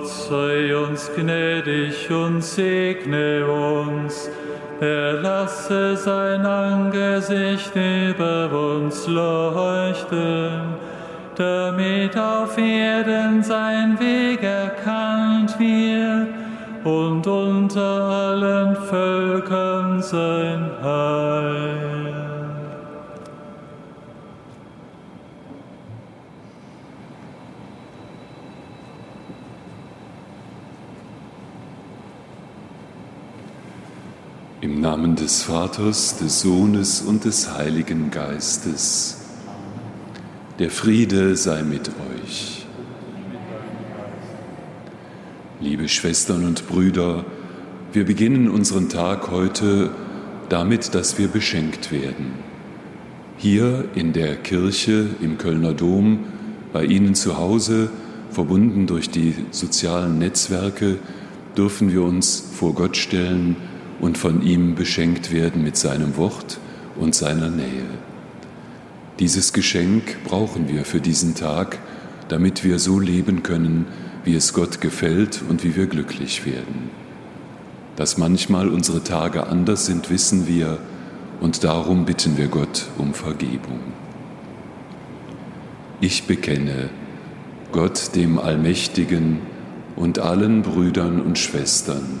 Gott sei uns gnädig und segne uns. Er lasse sein Angesicht über uns leuchten, damit auf Erden sein Weg erkannt wird und unter allen Völkern sein Heil. Namen des Vaters, des Sohnes und des Heiligen Geistes. Der Friede sei mit euch. Liebe Schwestern und Brüder, wir beginnen unseren Tag heute damit, dass wir beschenkt werden. Hier in der Kirche im Kölner Dom, bei Ihnen zu Hause, verbunden durch die sozialen Netzwerke, dürfen wir uns vor Gott stellen und von ihm beschenkt werden mit seinem Wort und seiner Nähe. Dieses Geschenk brauchen wir für diesen Tag, damit wir so leben können, wie es Gott gefällt und wie wir glücklich werden. Dass manchmal unsere Tage anders sind, wissen wir, und darum bitten wir Gott um Vergebung. Ich bekenne Gott dem Allmächtigen und allen Brüdern und Schwestern,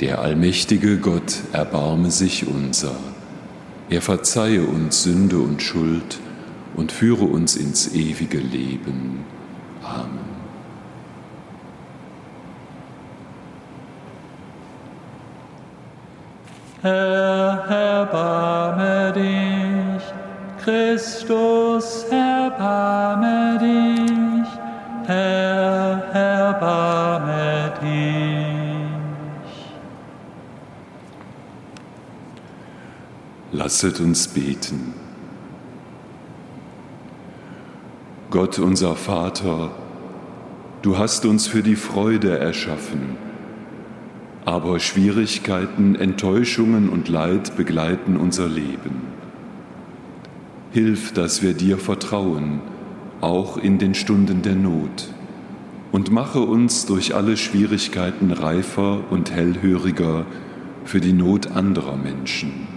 Der allmächtige Gott erbarme sich unser. Er verzeihe uns Sünde und Schuld und führe uns ins ewige Leben. Amen. Herr, erbarme dich. Christus, erbarme dich. Herr, erbarme dich. Lasset uns beten. Gott unser Vater, du hast uns für die Freude erschaffen, aber Schwierigkeiten, Enttäuschungen und Leid begleiten unser Leben. Hilf, dass wir dir vertrauen, auch in den Stunden der Not, und mache uns durch alle Schwierigkeiten reifer und hellhöriger für die Not anderer Menschen.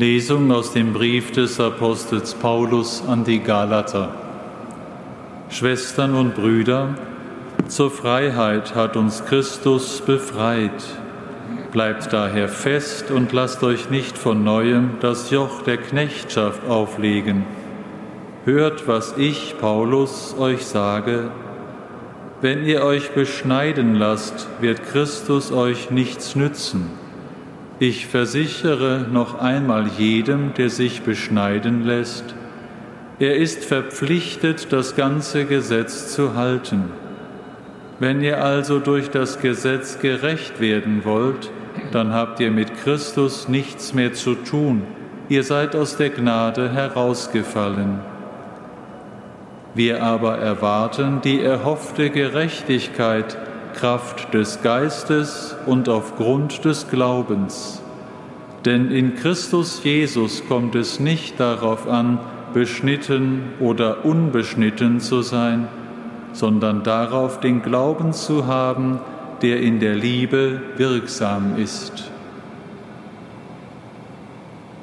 Lesung aus dem Brief des Apostels Paulus an die Galater. Schwestern und Brüder, Zur Freiheit hat uns Christus befreit. Bleibt daher fest und lasst euch nicht von neuem das Joch der Knechtschaft auflegen. Hört, was ich, Paulus, euch sage. Wenn ihr euch beschneiden lasst, wird Christus euch nichts nützen. Ich versichere noch einmal jedem, der sich beschneiden lässt, er ist verpflichtet, das ganze Gesetz zu halten. Wenn ihr also durch das Gesetz gerecht werden wollt, dann habt ihr mit Christus nichts mehr zu tun. Ihr seid aus der Gnade herausgefallen. Wir aber erwarten die erhoffte Gerechtigkeit, Kraft des Geistes und aufgrund des Glaubens. Denn in Christus Jesus kommt es nicht darauf an, beschnitten oder unbeschnitten zu sein, sondern darauf den Glauben zu haben, der in der Liebe wirksam ist.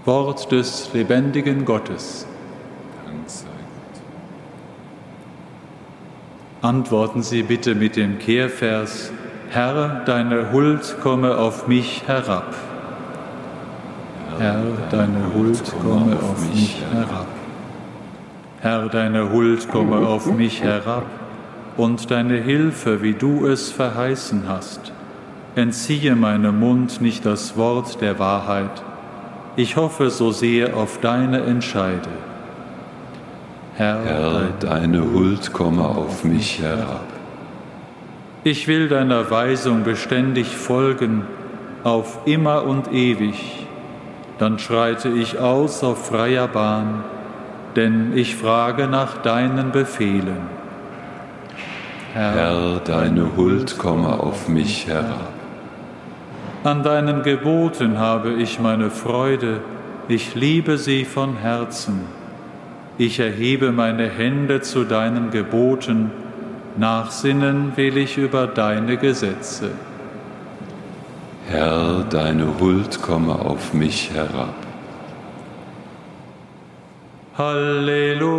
Wort des lebendigen Gottes. Antworten Sie bitte mit dem Kehrvers, Herr, deine Huld komme auf mich herab. Herr, deine Huld komme auf mich herab. Herr, deine Huld komme auf mich herab und deine Hilfe, wie du es verheißen hast. Entziehe meinem Mund nicht das Wort der Wahrheit. Ich hoffe so sehr auf deine Entscheide. Herr, Herr deine Huld komme auf mich herab. Ich will deiner Weisung beständig folgen, auf immer und ewig. Dann schreite ich aus auf freier Bahn denn ich frage nach deinen Befehlen. Herr, Herr deine Huld komme auf mich herab. An deinen Geboten habe ich meine Freude, ich liebe sie von Herzen. Ich erhebe meine Hände zu deinen Geboten, nachsinnen will ich über deine Gesetze. Herr, deine Huld komme auf mich herab. Halleluja,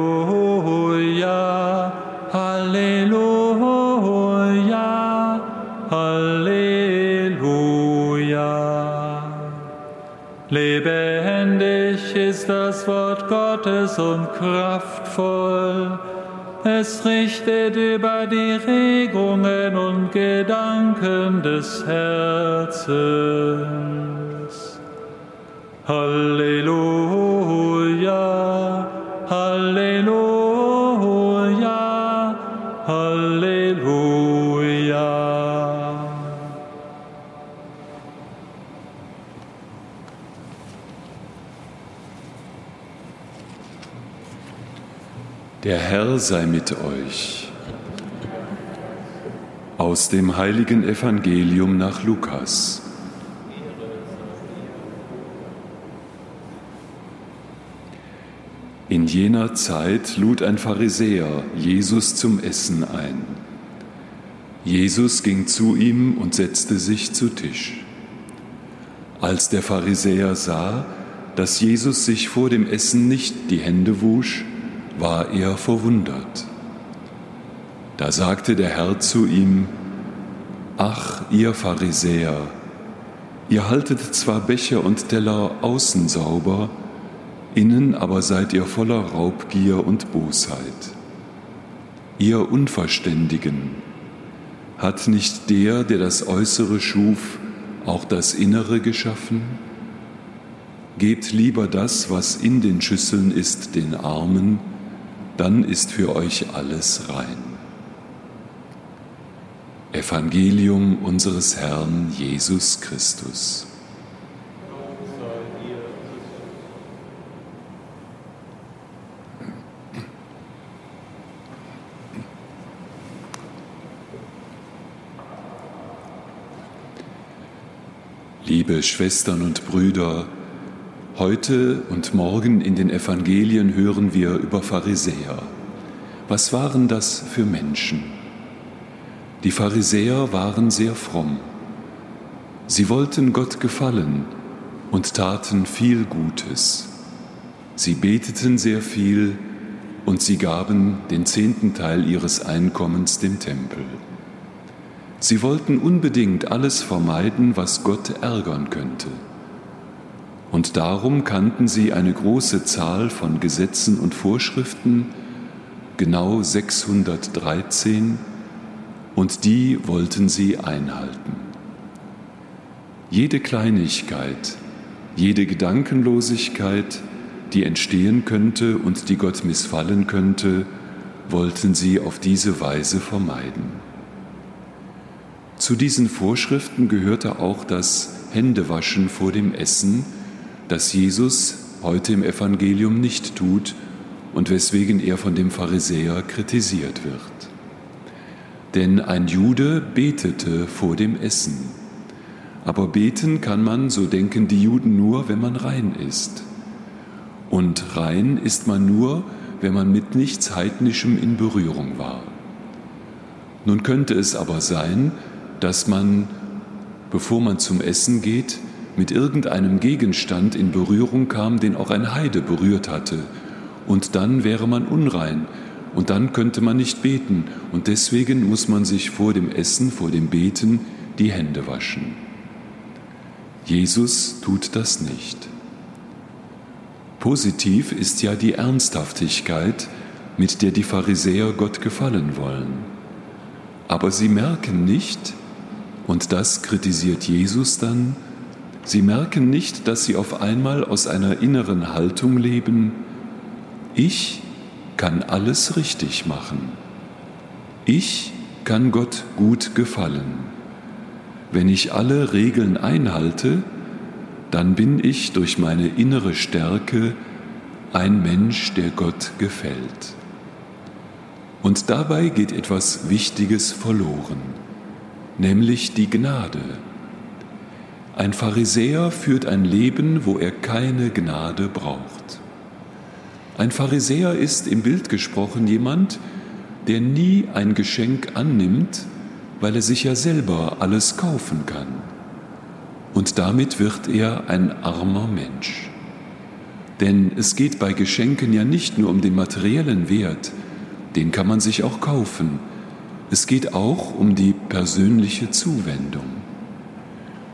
Halleluja, Halleluja. Lebendig ist das Wort Gottes und kraftvoll. Es richtet über die Regungen und Gedanken des Herzens. Halleluja. Der Herr sei mit euch. Aus dem heiligen Evangelium nach Lukas. In jener Zeit lud ein Pharisäer Jesus zum Essen ein. Jesus ging zu ihm und setzte sich zu Tisch. Als der Pharisäer sah, dass Jesus sich vor dem Essen nicht die Hände wusch, war er verwundert. Da sagte der Herr zu ihm, Ach, ihr Pharisäer, ihr haltet zwar Becher und Teller außen sauber, innen aber seid ihr voller Raubgier und Bosheit. Ihr Unverständigen, hat nicht der, der das Äußere schuf, auch das Innere geschaffen? Gebt lieber das, was in den Schüsseln ist, den Armen, dann ist für euch alles rein. Evangelium unseres Herrn Jesus Christus. Liebe Schwestern und Brüder, heute und morgen in den Evangelien hören wir über Pharisäer. Was waren das für Menschen? Die Pharisäer waren sehr fromm. Sie wollten Gott gefallen und taten viel Gutes. Sie beteten sehr viel und sie gaben den zehnten Teil ihres Einkommens dem Tempel. Sie wollten unbedingt alles vermeiden, was Gott ärgern könnte. Und darum kannten sie eine große Zahl von Gesetzen und Vorschriften, genau 613, und die wollten sie einhalten. Jede Kleinigkeit, jede Gedankenlosigkeit, die entstehen könnte und die Gott missfallen könnte, wollten sie auf diese Weise vermeiden. Zu diesen Vorschriften gehörte auch das Händewaschen vor dem Essen, das Jesus heute im Evangelium nicht tut und weswegen er von dem Pharisäer kritisiert wird. Denn ein Jude betete vor dem Essen. Aber beten kann man, so denken die Juden, nur, wenn man rein ist. Und rein ist man nur, wenn man mit nichts Heidnischem in Berührung war. Nun könnte es aber sein, dass man, bevor man zum Essen geht, mit irgendeinem Gegenstand in Berührung kam, den auch ein Heide berührt hatte. Und dann wäre man unrein und dann könnte man nicht beten. Und deswegen muss man sich vor dem Essen, vor dem Beten die Hände waschen. Jesus tut das nicht. Positiv ist ja die Ernsthaftigkeit, mit der die Pharisäer Gott gefallen wollen. Aber sie merken nicht, und das kritisiert Jesus dann, sie merken nicht, dass sie auf einmal aus einer inneren Haltung leben, ich kann alles richtig machen. Ich kann Gott gut gefallen. Wenn ich alle Regeln einhalte, dann bin ich durch meine innere Stärke ein Mensch, der Gott gefällt. Und dabei geht etwas Wichtiges verloren, nämlich die Gnade. Ein Pharisäer führt ein Leben, wo er keine Gnade braucht. Ein Pharisäer ist im Bild gesprochen jemand, der nie ein Geschenk annimmt, weil er sich ja selber alles kaufen kann und damit wird er ein armer Mensch. Denn es geht bei Geschenken ja nicht nur um den materiellen Wert, den kann man sich auch kaufen. Es geht auch um die persönliche Zuwendung.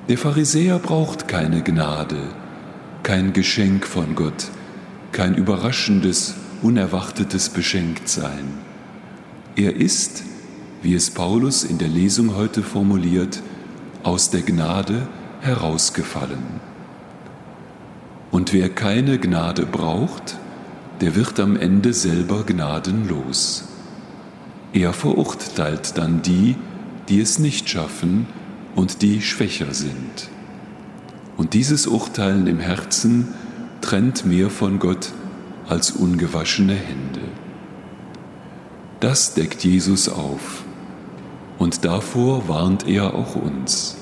Der Pharisäer braucht keine Gnade, kein Geschenk von Gott, kein überraschendes, unerwartetes Beschenktsein. Er ist, wie es Paulus in der Lesung heute formuliert, aus der Gnade herausgefallen. Und wer keine Gnade braucht, der wird am Ende selber gnadenlos. Er verurteilt dann die, die es nicht schaffen und die schwächer sind. Und dieses Urteilen im Herzen trennt mehr von Gott als ungewaschene Hände. Das deckt Jesus auf und davor warnt er auch uns.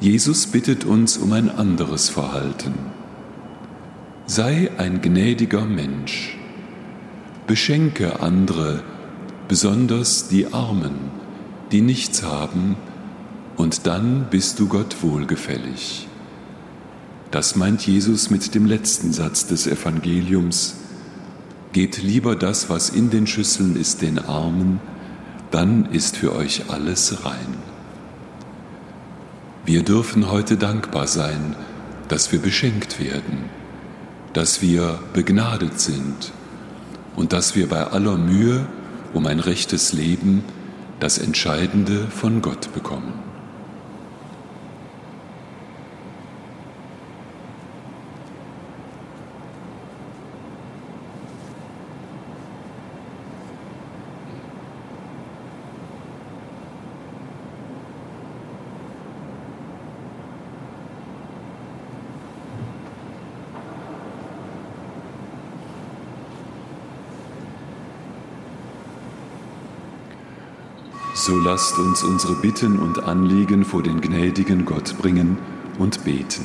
Jesus bittet uns um ein anderes Verhalten. Sei ein gnädiger Mensch. Beschenke andere, besonders die Armen, die nichts haben, und dann bist du Gott wohlgefällig. Das meint Jesus mit dem letzten Satz des Evangeliums. Gebt lieber das, was in den Schüsseln ist, den Armen, dann ist für euch alles rein. Wir dürfen heute dankbar sein, dass wir beschenkt werden, dass wir begnadet sind und dass wir bei aller Mühe um ein rechtes Leben das Entscheidende von Gott bekommen. So lasst uns unsere Bitten und Anliegen vor den gnädigen Gott bringen und beten.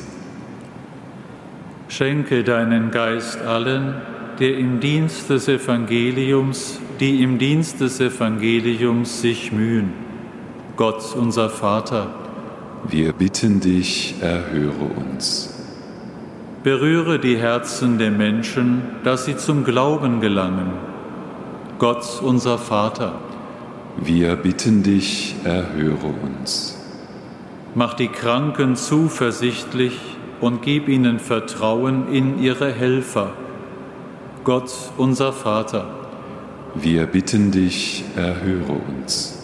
Schenke deinen Geist allen, der im Dienst des Evangeliums, die im Dienst des Evangeliums sich mühen. Gott, unser Vater. Wir bitten dich, erhöre uns. Berühre die Herzen der Menschen, dass sie zum Glauben gelangen. Gott, unser Vater. Wir bitten dich, erhöre uns. Mach die Kranken zuversichtlich und gib ihnen Vertrauen in ihre Helfer. Gott, unser Vater. Wir bitten dich, erhöre uns.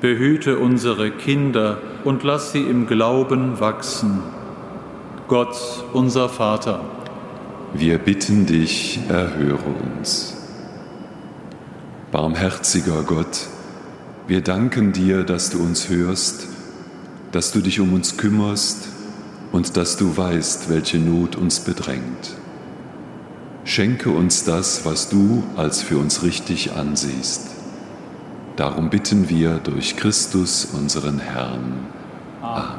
Behüte unsere Kinder und lass sie im Glauben wachsen. Gott, unser Vater. Wir bitten dich, erhöre uns. Barmherziger Gott, wir danken dir, dass du uns hörst, dass du dich um uns kümmerst und dass du weißt, welche Not uns bedrängt. Schenke uns das, was du als für uns richtig ansiehst. Darum bitten wir durch Christus, unseren Herrn. Amen.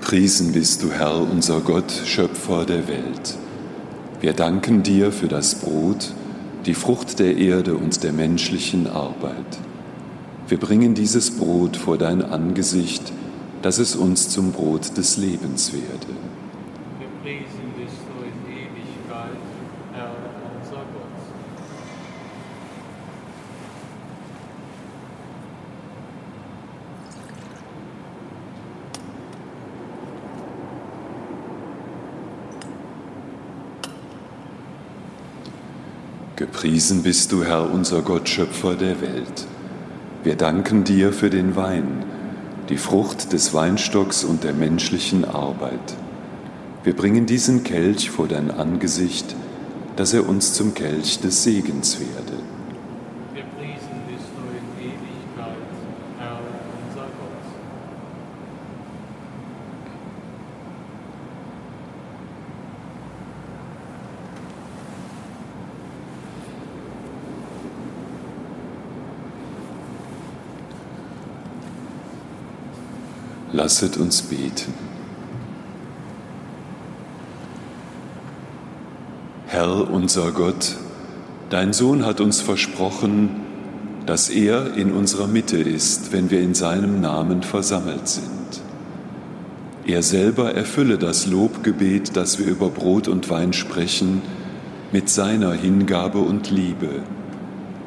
Gepriesen bist du, Herr, unser Gott, Schöpfer der Welt. Wir danken dir für das Brot, die Frucht der Erde und der menschlichen Arbeit. Wir bringen dieses Brot vor dein Angesicht, dass es uns zum Brot des Lebens werde. Gepriesen bist du, Herr, unser Gott, Schöpfer der Welt. Wir danken dir für den Wein, die Frucht des Weinstocks und der menschlichen Arbeit. Wir bringen diesen Kelch vor dein Angesicht, dass er uns zum Kelch des Segens werde. Lasset uns beten. Herr unser Gott, dein Sohn hat uns versprochen, dass er in unserer Mitte ist, wenn wir in seinem Namen versammelt sind. Er selber erfülle das Lobgebet, das wir über Brot und Wein sprechen, mit seiner Hingabe und Liebe,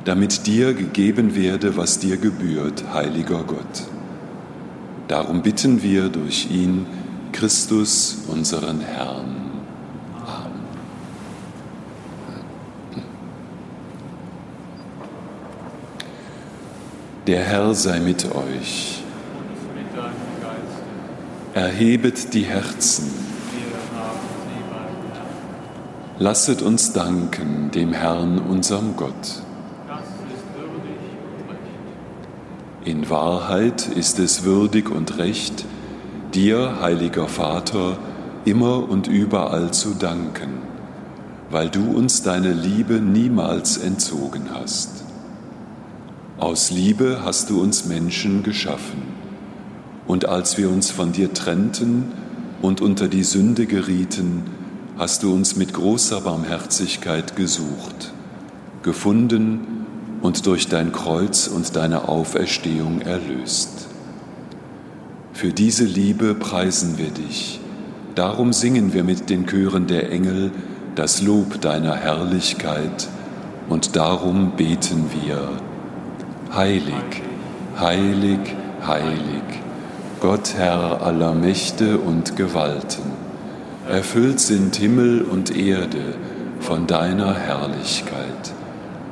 damit dir gegeben werde, was dir gebührt, heiliger Gott. Darum bitten wir durch ihn, Christus, unseren Herrn. Amen. Der Herr sei mit euch. Erhebet die Herzen. Lasset uns danken dem Herrn, unserem Gott. In Wahrheit ist es würdig und recht, dir, heiliger Vater, immer und überall zu danken, weil du uns deine Liebe niemals entzogen hast. Aus Liebe hast du uns Menschen geschaffen, und als wir uns von dir trennten und unter die Sünde gerieten, hast du uns mit großer Barmherzigkeit gesucht, gefunden und durch dein Kreuz und deine Auferstehung erlöst. Für diese Liebe preisen wir dich. Darum singen wir mit den Chören der Engel das Lob deiner Herrlichkeit und darum beten wir. Heilig, heilig, heilig, Gott Herr aller Mächte und Gewalten, erfüllt sind Himmel und Erde von deiner Herrlichkeit.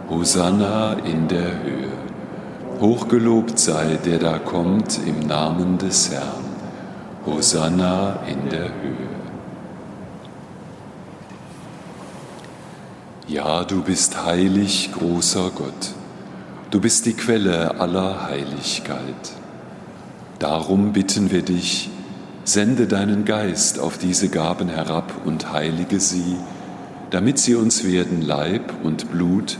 Hosanna in der Höhe. Hochgelobt sei, der da kommt im Namen des Herrn. Hosanna in der Höhe. Ja, du bist heilig, großer Gott. Du bist die Quelle aller Heiligkeit. Darum bitten wir dich, sende deinen Geist auf diese Gaben herab und heilige sie, damit sie uns werden Leib und Blut,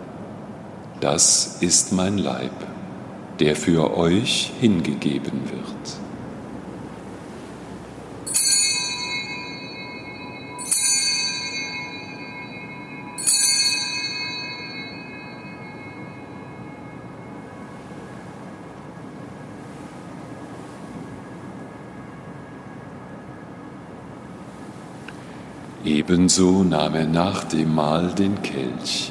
das ist mein Leib, der für euch hingegeben wird. Ebenso nahm er nach dem Mahl den Kelch,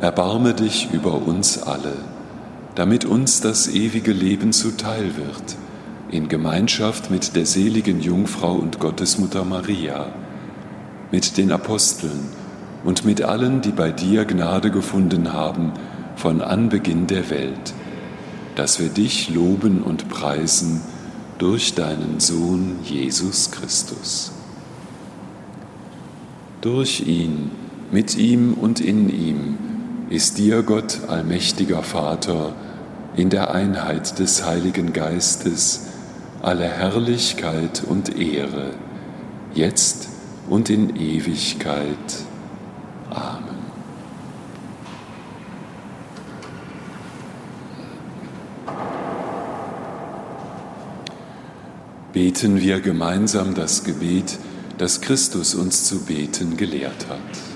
erbarme dich über uns alle, damit uns das ewige Leben zuteil wird, in Gemeinschaft mit der seligen Jungfrau und Gottesmutter Maria, mit den Aposteln und mit allen, die bei dir Gnade gefunden haben von Anbeginn der Welt, dass wir dich loben und preisen durch deinen Sohn Jesus Christus. Durch ihn, mit ihm und in ihm, ist dir, Gott, allmächtiger Vater, in der Einheit des Heiligen Geistes alle Herrlichkeit und Ehre, jetzt und in Ewigkeit. Amen. Beten wir gemeinsam das Gebet, das Christus uns zu beten gelehrt hat.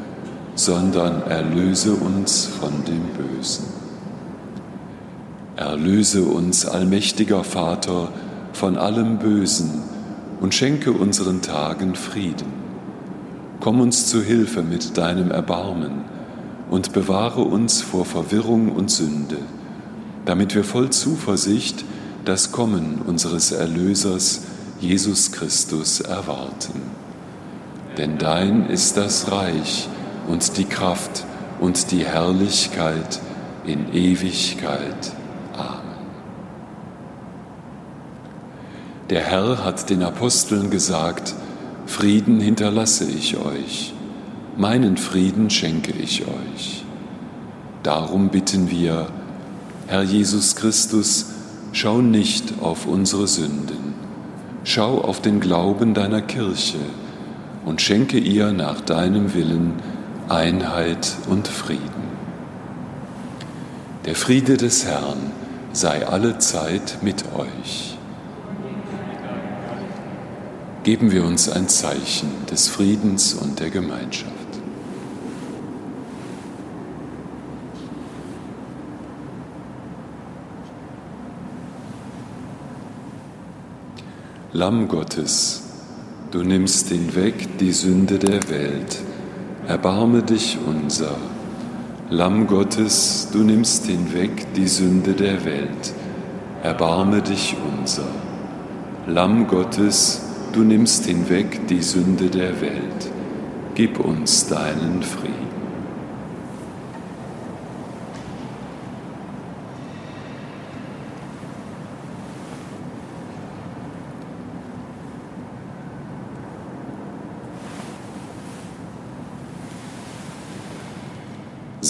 sondern erlöse uns von dem Bösen. Erlöse uns, allmächtiger Vater, von allem Bösen und schenke unseren Tagen Frieden. Komm uns zu Hilfe mit deinem Erbarmen und bewahre uns vor Verwirrung und Sünde, damit wir voll Zuversicht das Kommen unseres Erlösers Jesus Christus erwarten. Denn dein ist das Reich, und die Kraft und die Herrlichkeit in Ewigkeit. Amen. Der Herr hat den Aposteln gesagt, Frieden hinterlasse ich euch, meinen Frieden schenke ich euch. Darum bitten wir, Herr Jesus Christus, schau nicht auf unsere Sünden, schau auf den Glauben deiner Kirche und schenke ihr nach deinem Willen Einheit und Frieden. Der Friede des Herrn sei alle Zeit mit euch. Geben wir uns ein Zeichen des Friedens und der Gemeinschaft. Lamm Gottes, du nimmst hinweg die Sünde der Welt, erbarme dich unser. Lamm Gottes, du nimmst hinweg die Sünde der Welt, erbarme dich unser. Lamm Gottes, du nimmst hinweg die Sünde der Welt, gib uns deinen Frieden.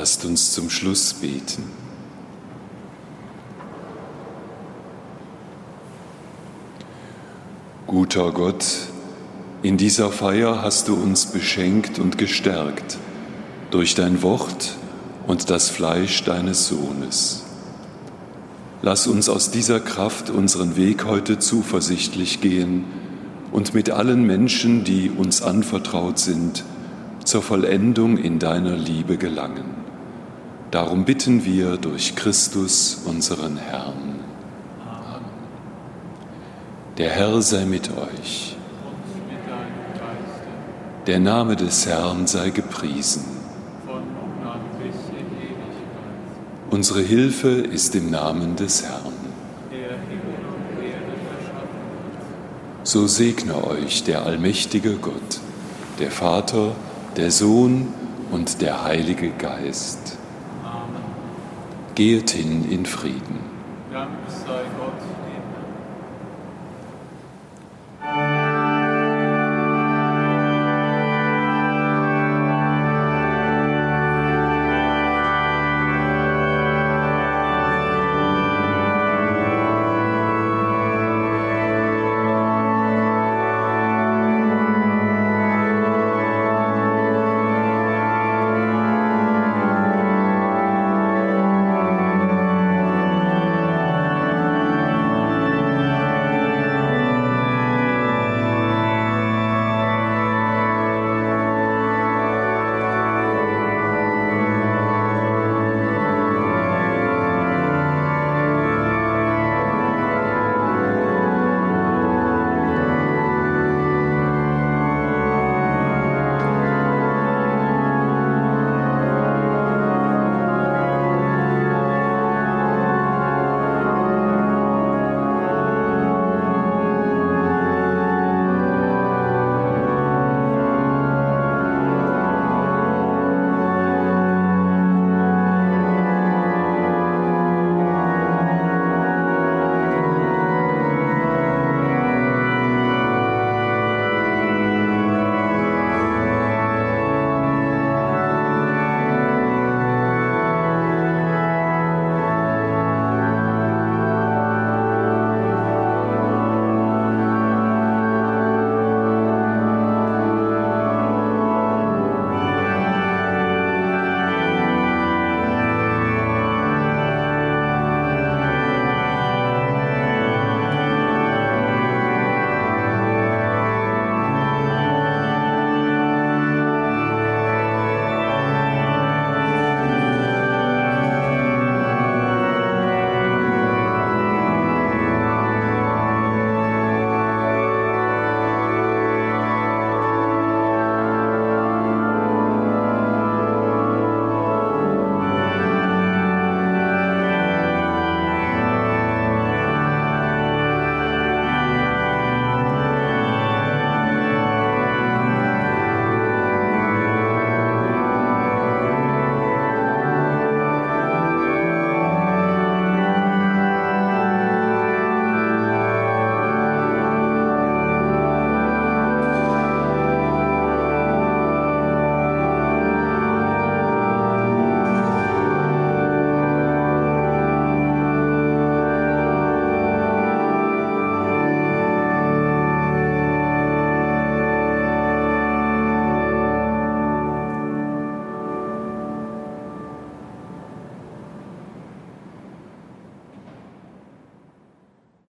Lasst uns zum Schluss beten. Guter Gott, in dieser Feier hast du uns beschenkt und gestärkt durch dein Wort und das Fleisch deines Sohnes. Lass uns aus dieser Kraft unseren Weg heute zuversichtlich gehen und mit allen Menschen, die uns anvertraut sind, zur Vollendung in deiner Liebe gelangen. Darum bitten wir durch Christus, unseren Herrn. Amen. Der Herr sei mit euch. Der Name des Herrn sei gepriesen. Unsere Hilfe ist im Namen des Herrn. So segne euch der allmächtige Gott, der Vater, der Sohn und der Heilige Geist. Geht hin in Frieden. Dank.